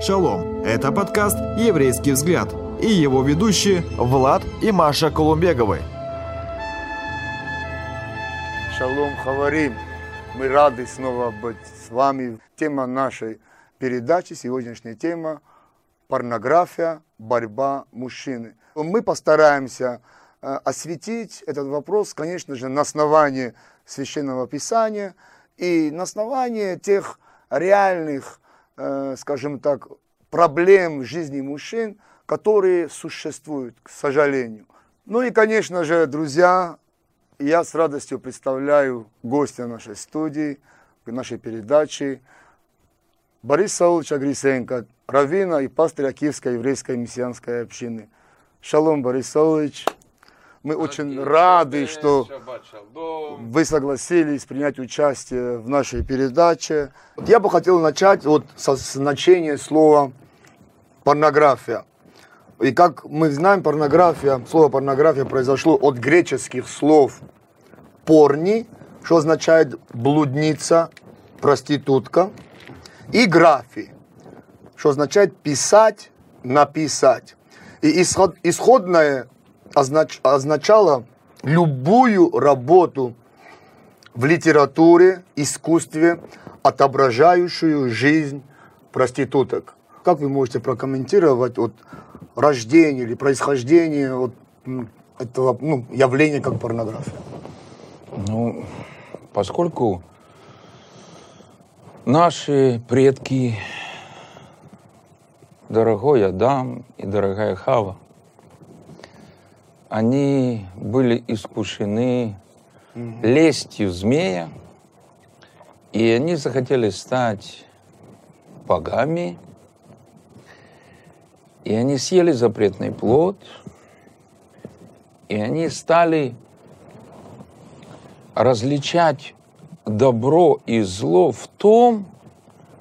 Шалом! Это подкаст «Еврейский взгляд» и его ведущие Влад и Маша Колумбеговы. Шалом, Хаварим! Мы рады снова быть с вами. Тема нашей передачи, сегодняшняя тема – порнография, борьба мужчины. Мы постараемся э, осветить этот вопрос, конечно же, на основании Священного Писания и на основании тех реальных, скажем так, проблем в жизни мужчин, которые существуют, к сожалению. Ну и, конечно же, друзья, я с радостью представляю гостя нашей студии, нашей передачи, Борис Саулович Агрисенко, раввина и пастырь Киевской еврейской мессианской общины. Шалом, Борис Саулович. Мы очень рады, что вы согласились принять участие в нашей передаче. Я бы хотел начать вот со значения слова порнография. И как мы знаем, порнография, слово порнография произошло от греческих слов порни, что означает блудница, проститутка, и графи, что означает писать, написать. И исход, исходное означ, означало любую работу в литературе, искусстве, отображающую жизнь проституток. Как вы можете прокомментировать вот, рождение или происхождение вот, этого ну, явления как порнография? Ну, поскольку наши предки, дорогой Адам и дорогая Хава, они были искушены лестью змея, и они захотели стать богами, и они съели запретный плод, и они стали различать добро и зло в том,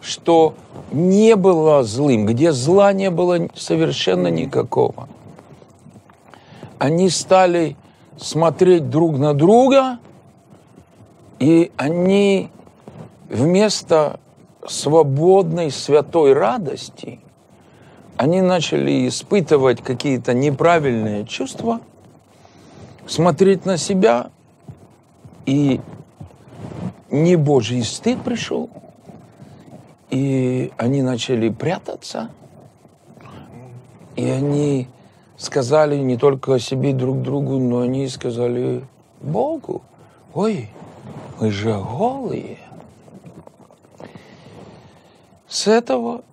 что не было злым, где зла не было совершенно никакого. Они стали смотреть друг на друга, и они вместо свободной святой радости – они начали испытывать какие-то неправильные чувства, смотреть на себя, и не Божий стыд пришел, и они начали прятаться, и они сказали не только о себе друг другу, но они сказали Богу, ой, мы же голые. С этого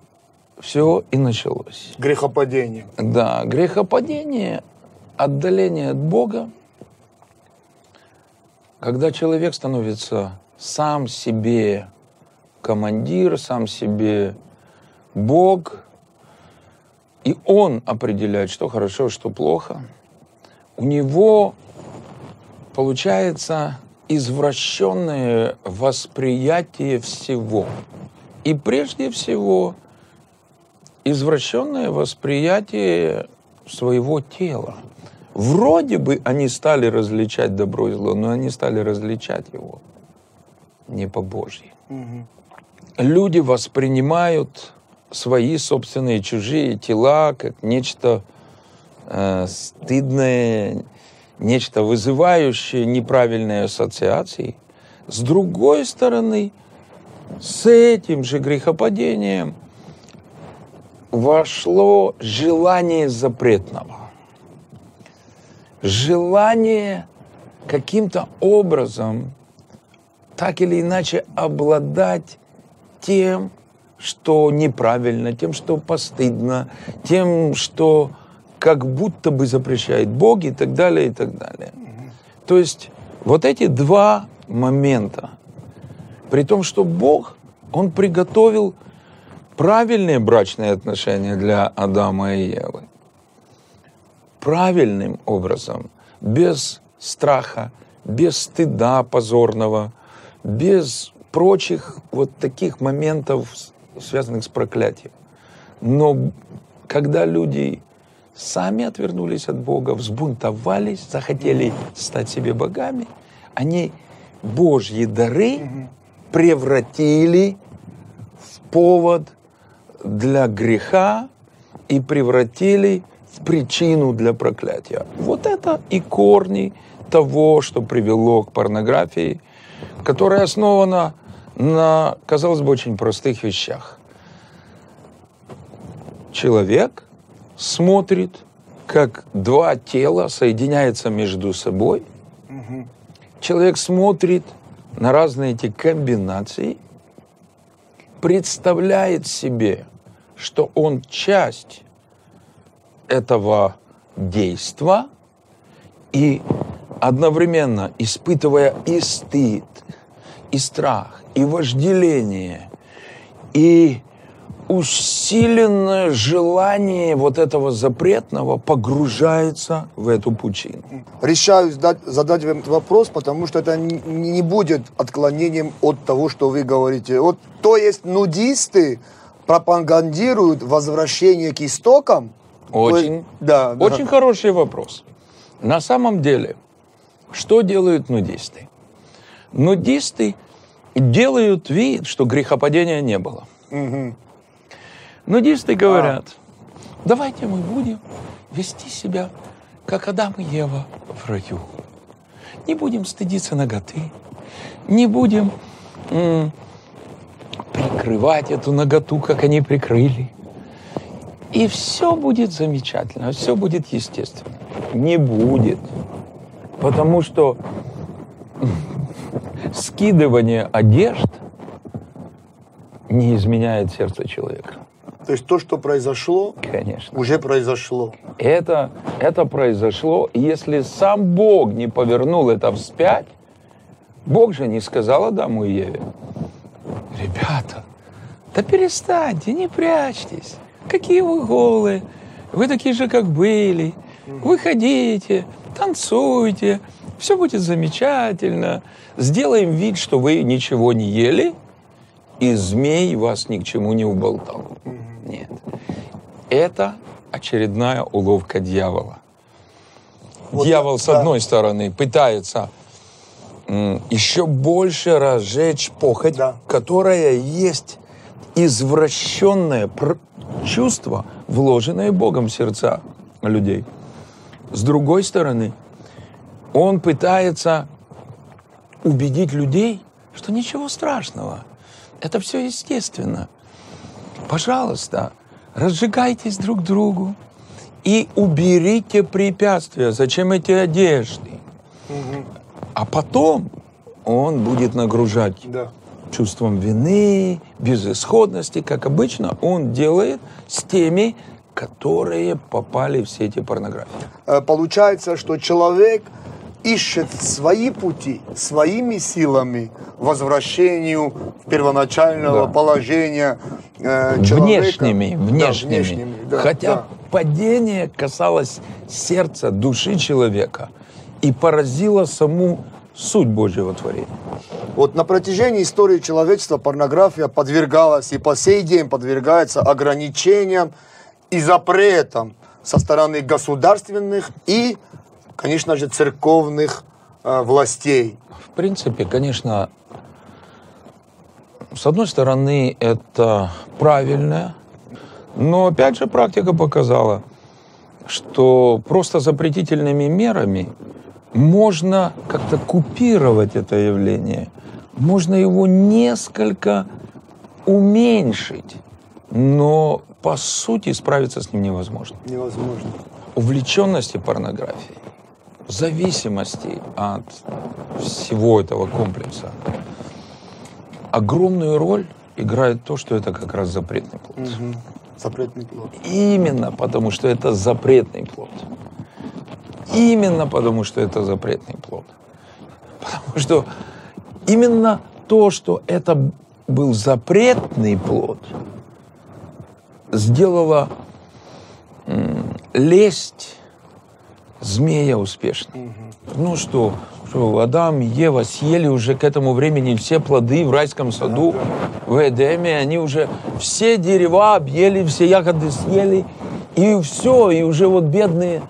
все и началось. Грехопадение. Да, грехопадение, отдаление от Бога, когда человек становится сам себе командир, сам себе Бог, и он определяет, что хорошо, что плохо, у него получается извращенное восприятие всего. И прежде всего извращенное восприятие своего тела. Вроде бы они стали различать добро и зло, но они стали различать его не по Божьи. Угу. Люди воспринимают свои собственные чужие тела как нечто э, стыдное, нечто вызывающее неправильные ассоциации. С другой стороны, с этим же грехопадением вошло желание запретного. Желание каким-то образом так или иначе обладать тем, что неправильно, тем, что постыдно, тем, что как будто бы запрещает Бог и так далее, и так далее. То есть вот эти два момента, при том, что Бог, Он приготовил правильные брачные отношения для Адама и Евы. Правильным образом, без страха, без стыда позорного, без прочих вот таких моментов, связанных с проклятием. Но когда люди сами отвернулись от Бога, взбунтовались, захотели стать себе богами, они Божьи дары превратили в повод для греха и превратили в причину для проклятия. Вот это и корни того, что привело к порнографии, которая основана на, казалось бы, очень простых вещах. Человек смотрит, как два тела соединяются между собой. Человек смотрит на разные эти комбинации, представляет себе, что он часть этого действа и одновременно испытывая и стыд, и страх, и вожделение, и усиленное желание вот этого запретного погружается в эту пучину. Решаю задать, задать вам этот вопрос, потому что это не, будет отклонением от того, что вы говорите. Вот, то есть нудисты пропагандируют возвращение к истокам? То есть- Очень, да, да. очень хороший вопрос. На самом деле, что делают нудисты? Нудисты делают вид, что грехопадения не было. Нудисты говорят, давайте мы будем вести себя, как Адам и Ева в раю. Не будем стыдиться ноготы, не будем прикрывать эту ноготу, как они прикрыли. И все будет замечательно, все будет естественно. Не будет. Потому что скидывание одежд не изменяет сердце человека. То есть то, что произошло, Конечно. уже произошло. Это, это произошло, если сам Бог не повернул это вспять, Бог же не сказал Адаму и Еве, ребята, да перестаньте, не прячьтесь, какие вы голые, вы такие же, как были, выходите, танцуйте, все будет замечательно, сделаем вид, что вы ничего не ели, и змей вас ни к чему не уболтал. Нет. Это очередная уловка дьявола. Вот Дьявол, да, с одной стороны, пытается еще больше разжечь похоть, Да. которая есть извращенное чувство, вложенное Богом в сердца людей. С другой стороны, он пытается убедить людей, что ничего страшного. Это все естественно. Пожалуйста, разжигайтесь друг другу и уберите препятствия. Зачем эти одежды? А потом он будет нагружать Да. чувством вины, безысходности, как обычно он делает с теми, которые попали в сети порнографии. Э, Получается, что человек ищет свои пути, своими силами возвращению первоначального Да. положения э, человека. Внешними, Да, внешними. внешними, да, Хотя да. падение касалось сердца, души человека и поразило саму суть Божьего творения. Вот на протяжении истории человечества порнография подвергалась и по сей день подвергается ограничениям и запретам со стороны государственных и, конечно же, церковных э, властей. В принципе, конечно, с одной стороны, это правильно, но опять же практика показала, что просто запретительными мерами можно как-то купировать это явление, можно его несколько уменьшить, но по сути справиться с ним невозможно Невозможно. увлеченности порнографией, зависимости от всего этого комплекса, огромную роль играет то, что это как раз запретный плод. Мгм. Запретный плод. Именно потому, что это запретный плод. Именно потому, что это запретный плод. Потому что именно то, что это был запретный плод, сделало лесть змея успешной. Ну что, что Адам и Ева съели уже к этому времени все плоды в райском саду, в Эдеме, они уже все дерева объели, все ягоды съели, и все, и уже вот бедные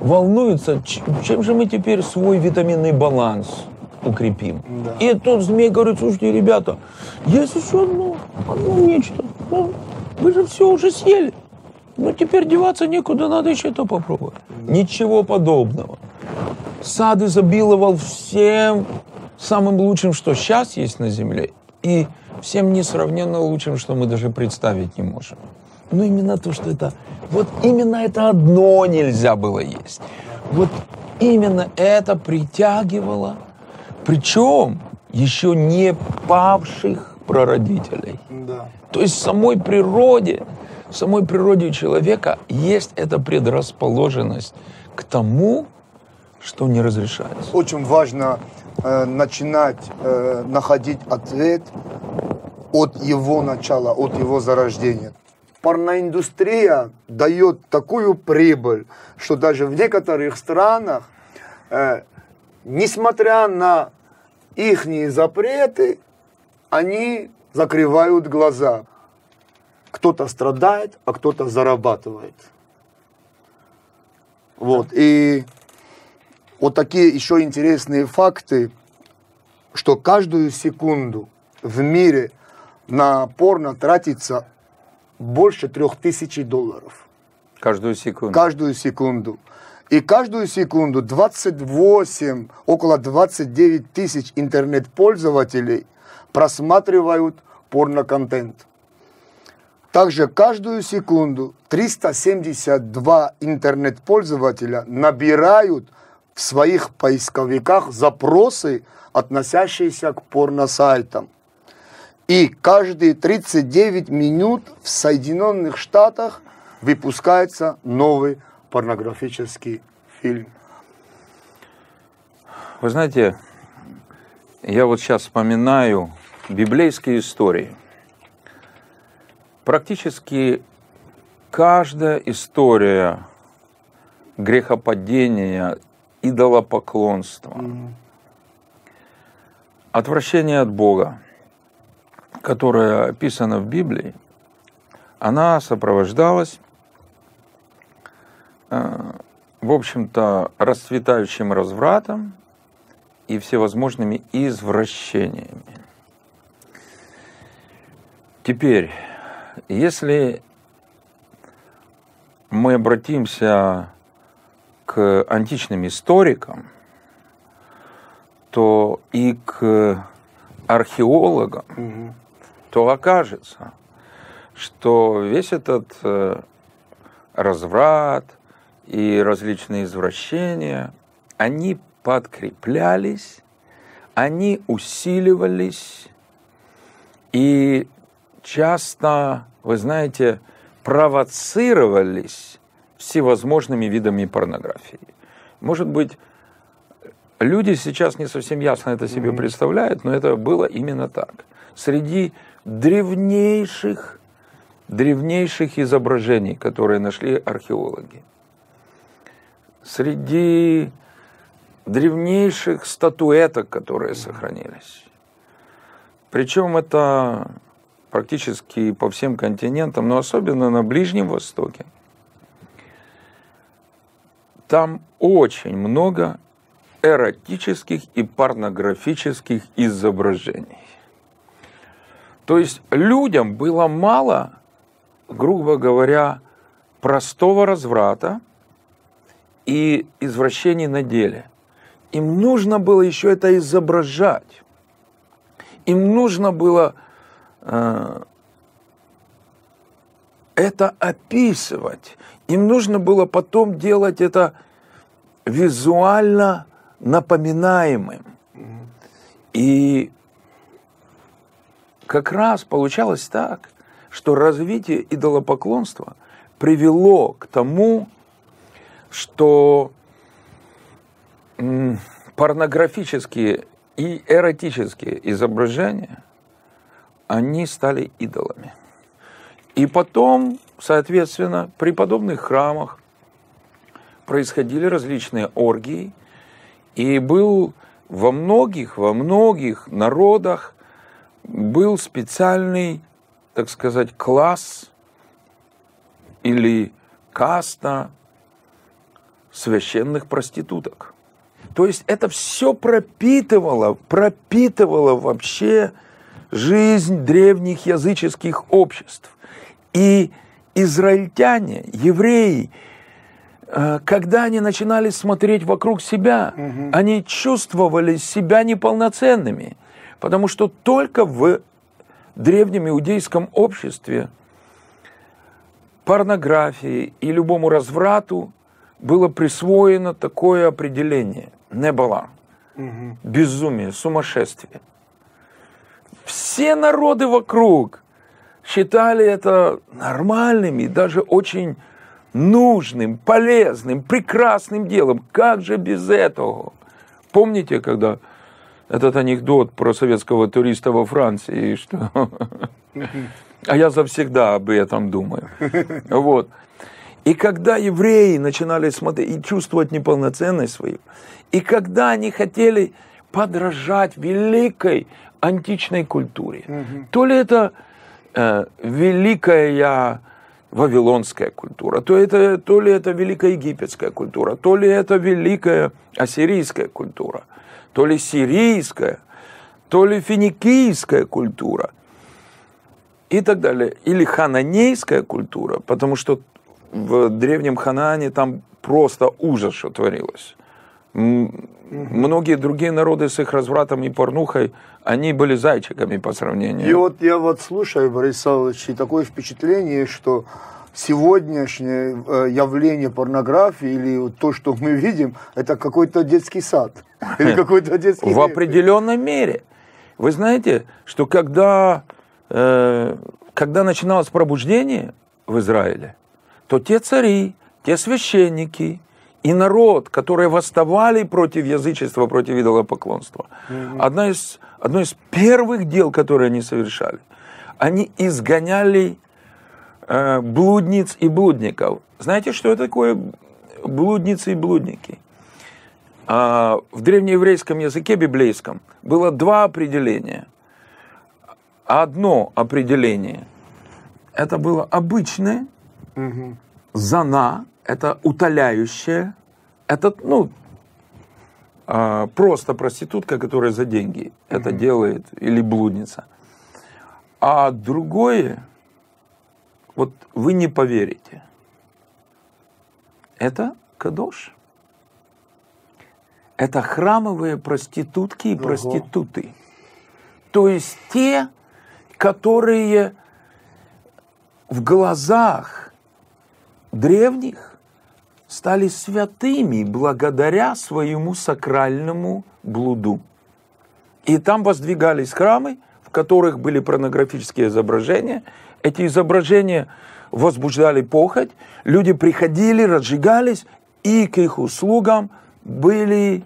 волнуются, чем же мы теперь свой витаминный баланс укрепим. Да. И тут змей говорит, слушайте, ребята, есть еще одно, одно нечто. Ну, Вы же все уже съели. Ну, теперь деваться некуда, надо еще то попробовать. Ничего подобного. Сад изобиловал всем самым лучшим, что сейчас есть на земле, и всем несравненно лучшим, что мы даже представить не можем. Но именно то, что это... Вот именно это одно нельзя было есть. Вот именно это притягивало, причем еще не павших прародителей. Да. То есть в самой природе, в самой природе человека есть эта предрасположенность к тому, что не разрешается. Очень важно э, начинать э, находить ответ от его начала, от его зарождения. Порноиндустрия дает такую прибыль, что даже в некоторых странах, э, несмотря на их запреты, они закрывают глаза. Кто-то страдает, а кто-то зарабатывает. Вот. И вот такие еще интересные факты, что каждую секунду в мире на порно тратится больше трех тысяч долларов. Каждую секунду. Каждую секунду. И каждую секунду 28, около 29 тысяч интернет-пользователей просматривают порно-контент. Также каждую секунду 372 интернет-пользователя набирают в своих поисковиках запросы, относящиеся к порносайтам. И каждые 39 минут в Соединенных Штатах выпускается новый порнографический фильм. Вы знаете, я вот сейчас вспоминаю библейские истории. Практически каждая история грехопадения, идолопоклонства, mm-hmm. отвращение от Бога, которое описано в Библии, она сопровождалась, э, в общем-то, расцветающим развратом и всевозможными извращениями. Теперь, если мы обратимся к античным историкам, то и к археологам, угу. то окажется, что весь этот э, разврат и различные извращения, они подкреплялись, они усиливались и часто, вы знаете, провоцировались всевозможными видами порнографии. Может быть, люди сейчас не совсем ясно это себе представляют, но это было именно так. Среди древнейших, древнейших изображений, которые нашли археологи, среди древнейших статуэток, которые сохранились. Причем это практически по всем континентам, но особенно на Ближнем Востоке – там очень много эротических и порнографических изображений. То есть людям было мало, грубо говоря, простого разврата и извращений на деле. Им нужно было еще это изображать. Им нужно было это описывать. Им нужно было потом делать это визуально напоминаемым. И как раз получалось так, что развитие идолопоклонства привело к тому, что порнографические и эротические изображения, они стали идолами. И потом соответственно, при подобных храмах происходили различные оргии, и был во многих, во многих народах был специальный, так сказать, класс или каста священных проституток. То есть это все пропитывало, пропитывало вообще жизнь древних языческих обществ. И израильтяне, евреи, э, когда они начинали смотреть вокруг себя, угу. они чувствовали себя неполноценными, потому что только в древнем иудейском обществе порнографии и любому разврату было присвоено такое определение – небала, угу. безумие, сумасшествие. Все народы вокруг считали это нормальным и даже очень нужным, полезным, прекрасным делом. Как же без этого? Помните, когда этот анекдот про советского туриста во Франции, что... А я завсегда об этом думаю. Вот. И когда евреи начинали смотреть и чувствовать неполноценность свою, и когда они хотели подражать великой античной культуре, угу. то ли это э, великая вавилонская культура, то, это, то ли это великая египетская культура, то ли это великая ассирийская культура, то ли сирийская, то ли финикийская культура и так далее. Или хананейская культура, потому что в древнем Ханаане там просто ужас, что творилось. Многие другие народы с их развратом и порнухой, они были зайчиками по сравнению. И вот я вот слушаю, Борис Савлович, и такое впечатление, что сегодняшнее э, явление порнографии или то, что мы видим, это какой-то детский сад. Или какой-то детский В определенной мере. Вы знаете, что когда, э, когда начиналось пробуждение в Израиле, то те цари, те священники и народ, которые восставали против язычества, против идолопоклонства, mm-hmm. одно, из, одно из первых дел, которые они совершали, они изгоняли э, блудниц и блудников. Знаете, что такое блудницы и блудники? А, в древнееврейском языке библейском было два определения. Одно определение – это было обычное – Угу. Зана – это утоляющая, это, ну, а, просто проститутка, которая за деньги угу. это делает, или блудница. А другое, вот вы не поверите, это кадош. Это храмовые проститутки и проституты. То есть те, которые в глазах древних стали святыми благодаря своему сакральному блуду. И там воздвигались храмы, в которых были порнографические изображения. Эти изображения возбуждали похоть, люди приходили, разжигались, и к их услугам были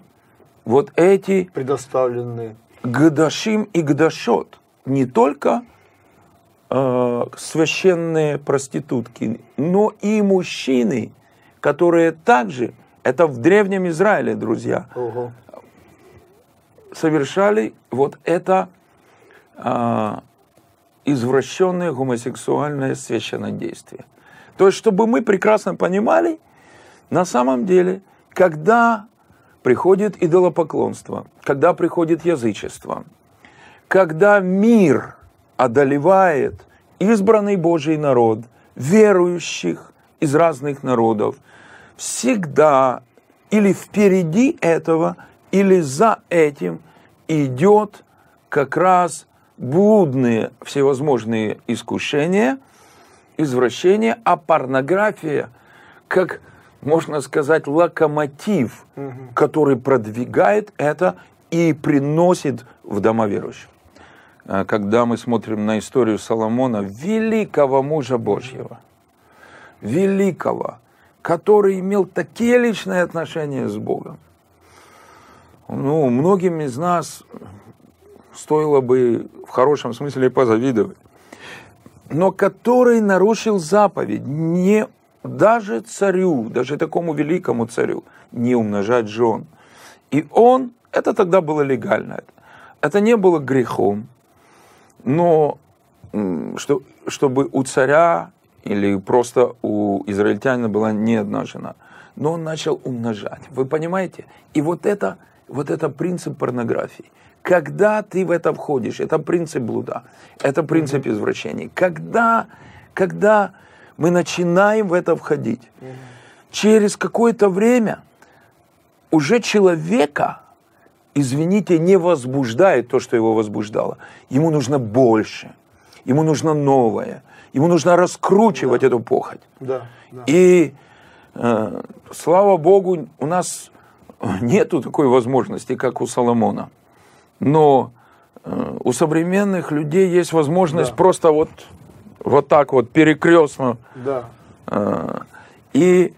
вот эти предоставленные Гдашим и Гдашот. Не только э, священные проститутки, но и мужчины, которые также, это в Древнем Израиле, друзья, угу. совершали вот это э, извращенное гомосексуальное священнодействие. То есть, чтобы мы прекрасно понимали, на самом деле, когда приходит идолопоклонство, когда приходит язычество, когда мир одолевает избранный Божий народ, верующих из разных народов, всегда или впереди этого, или за этим идет как раз блудные всевозможные искушения, извращения, а порнография как, можно сказать, локомотив, угу. который продвигает это и приносит в дома верующих. А, когда мы смотрим на историю Соломона, великого мужа Божьего, великого, который имел такие личные отношения с Богом. Ну, многим из нас стоило бы в хорошем смысле позавидовать. Но который нарушил заповедь, не даже царю, даже такому великому царю, не умножать жен. И он, это тогда было легально, это не было грехом, но что, чтобы у царя или просто у израильтянина была не одна жена, но он начал умножать. Вы понимаете? И вот это, вот это принцип порнографии. Когда ты в это входишь, это принцип блуда, это принцип извращений. Когда когда мы начинаем в это входить, через какое-то время уже человека, извините, не возбуждает то, что его возбуждало. Ему нужно больше, ему нужно новое, ему нужно раскручивать эту похоть. Да, да. И э, слава Богу, у нас нету такой возможности, как у Соломона. Но э, у современных людей есть возможность Да. просто вот, вот так вот перекрестно. Да. Э, и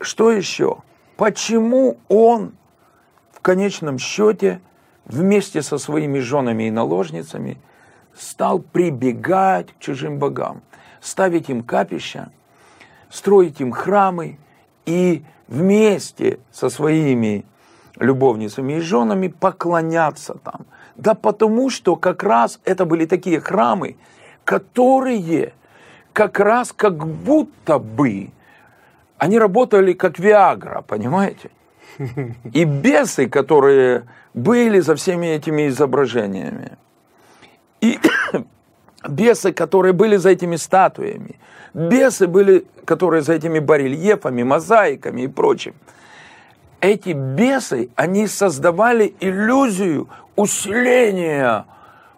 что еще? Почему он в конечном счете вместе со своими женами и наложницами стал прибегать к чужим богам, ставить им капища, строить им храмы и вместе со своими любовницами и женами поклоняться там. Да потому что как раз это были такие храмы, которые как раз как будто бы они работали как Виагра, понимаете? И бесы, которые были за всеми этими изображениями, и бесы, которые были за этими статуями, бесы были, которые за этими барельефами, мозаиками и прочим. Эти бесы, они создавали иллюзию усиления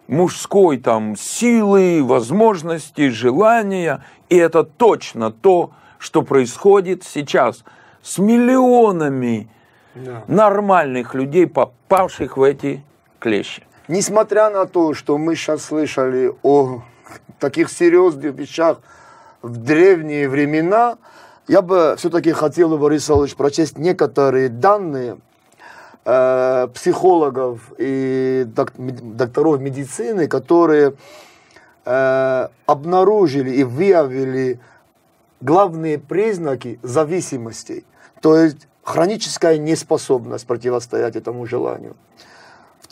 мужской там силы, возможностей, желания. И это точно то, что происходит сейчас с миллионами Да. нормальных людей, попавших в эти клещи. Несмотря на то, что мы сейчас слышали о таких серьезных вещах в древние времена, я бы все-таки хотел, Борис Исаевич, прочесть некоторые данные э, психологов и док- докторов медицины, которые э, обнаружили и выявили главные признаки зависимостей, то есть хроническая неспособность противостоять этому желанию.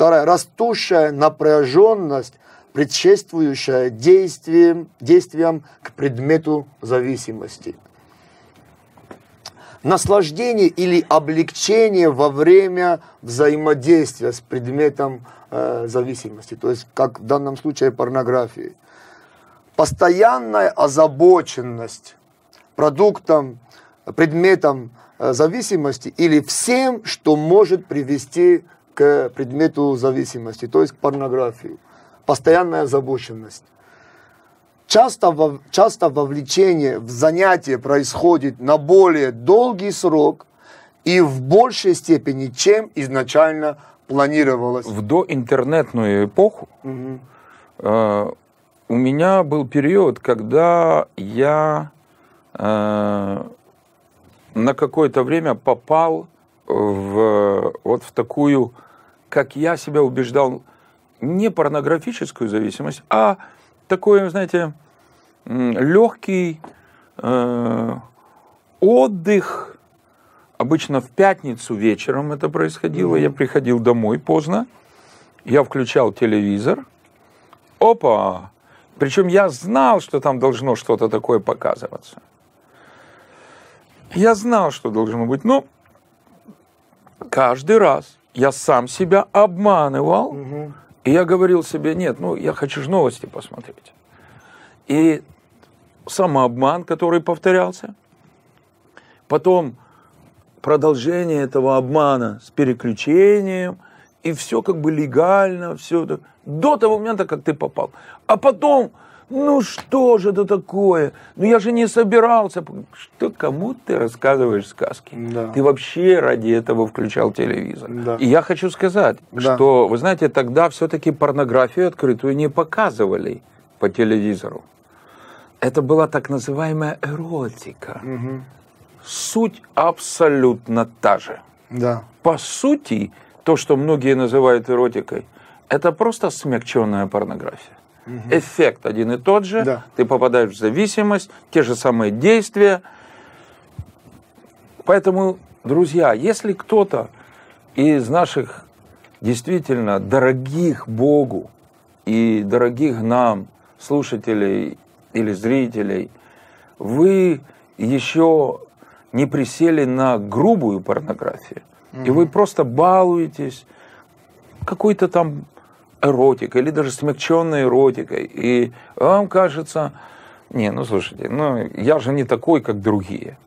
Вторая, растущая напряженность, предшествующая действиям, действиям к предмету зависимости. Наслаждение или облегчение во время взаимодействия с предметом э, зависимости, то есть как в данном случае порнографии. Постоянная озабоченность продуктом, предметом э, зависимости или всем, что может привести к предмету зависимости, то есть к порнографии. Постоянная озабоченность. Часто, во- часто вовлечение в занятие происходит на более долгий срок и в большей степени, чем изначально планировалось. В доинтернетную эпоху Мгм. э, у меня был период, когда я э, на какое-то время попал в, вот в такую, как я себя убеждал, не порнографическую зависимость, а такой, знаете, легкий э, отдых. Обычно в пятницу вечером это происходило. Я приходил домой поздно, я включал телевизор. Опа! Причем я знал, что там должно что-то такое показываться. Я знал, что должно быть, но каждый раз я сам себя обманывал, и я говорил себе, нет, ну я хочу же новости посмотреть. И самообман, который повторялся, потом продолжение этого обмана с переключением, и все как бы легально, все до того момента, как ты попал. А потом, ну что же это такое? Ну я же не собирался. Что, кому ты рассказываешь сказки? Да. Ты вообще ради этого включал телевизор. Да. И я хочу сказать, Да. что, вы знаете, тогда все-таки порнографию открытую не показывали по телевизору. Это была так называемая эротика. Суть абсолютно та же. Да. По сути, то, что многие называют эротикой, это просто смягченная порнография. Эффект один и тот же, Да. ты попадаешь в зависимость, те же самые действия. Поэтому, друзья, если кто-то из наших действительно дорогих Богу и дорогих нам слушателей или зрителей, вы еще не присели на грубую порнографию, и вы просто балуетесь какой-то там эротикой или даже смягченной эротикой, и вам кажется, Не, ну слушайте, ну я же не такой, как другие.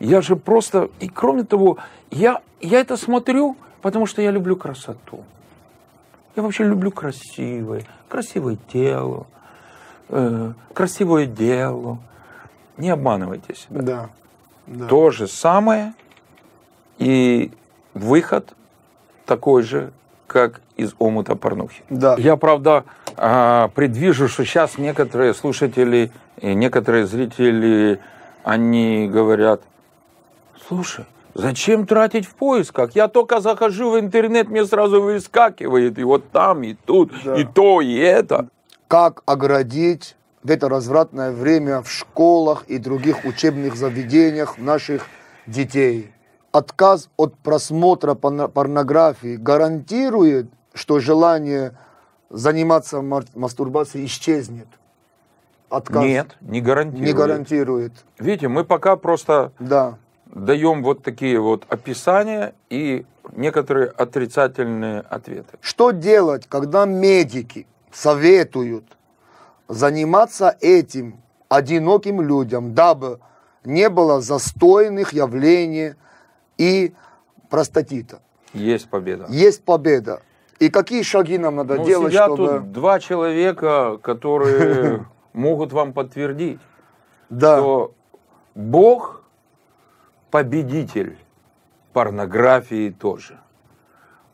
Я же просто, и кроме того, я, я это смотрю, потому что я люблю красоту. Я вообще люблю красивое, красивое тело, э, красивое дело. Не обманывайте себя. Да. да. То же самое и выход такой же, как из омута порнухи. Да. Я, правда, а, предвижу, что сейчас некоторые слушатели и некоторые зрители, они говорят, слушай, зачем тратить в поисках? Я только захожу в интернет, мне сразу выскакивает, и вот там, и тут, Да. и то, и это. Как оградить в это развратное время в школах и других учебных заведениях наших детей? Отказ от просмотра порно- порнографии гарантирует, что желание заниматься мастурбацией исчезнет? Отказ Нет, не гарантирует. не гарантирует. Видите, мы пока просто Да. даем вот такие вот описания и некоторые отрицательные ответы. Что делать, когда медики советуют заниматься этим одиноким людям, дабы не было застойных явлений и простатита? Есть победа. Есть победа. И какие шаги нам надо Ну, делать, сидят чтобы... тут два человека, которые могут вам подтвердить, Да, что Бог победитель порнографии тоже.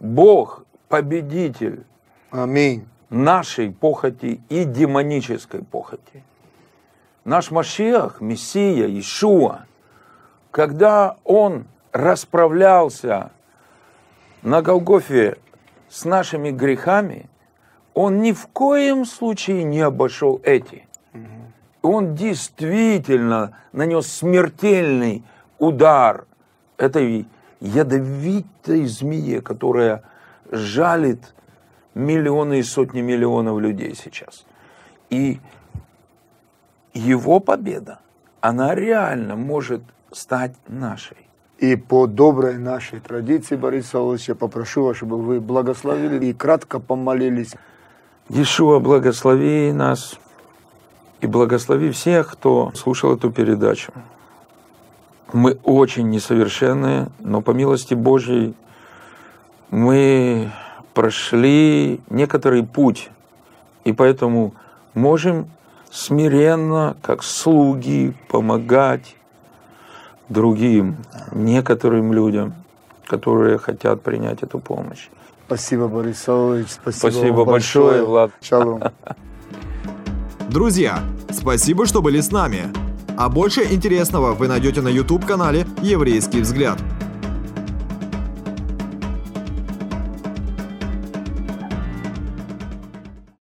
Бог победитель аминь. нашей похоти и демонической похоти. Наш Машиах, Мессия, Ишуа, когда он расправлялся на Голгофе с нашими грехами, он ни в коем случае не обошел эти. Он действительно нанес смертельный удар этой ядовитой змее, которая жалит миллионы и сотни миллионов людей сейчас. И его победа, она реально может стать нашей. И по доброй нашей традиции, Борис Савлович, я попрошу вас, чтобы вы благословили и кратко помолились. Ишуа, благослови нас и благослови всех, кто слушал эту передачу. Мы очень несовершенные, но по милости Божьей мы прошли некоторый путь, и поэтому можем смиренно, как слуги, помогать другим, некоторым людям, которые хотят принять эту помощь. Спасибо, Борис Савлович. Спасибо, Спасибо вам большое, Влад. Шалом. Друзья, спасибо, что были с нами. А больше интересного вы найдете на YouTube-канале «Еврейский взгляд».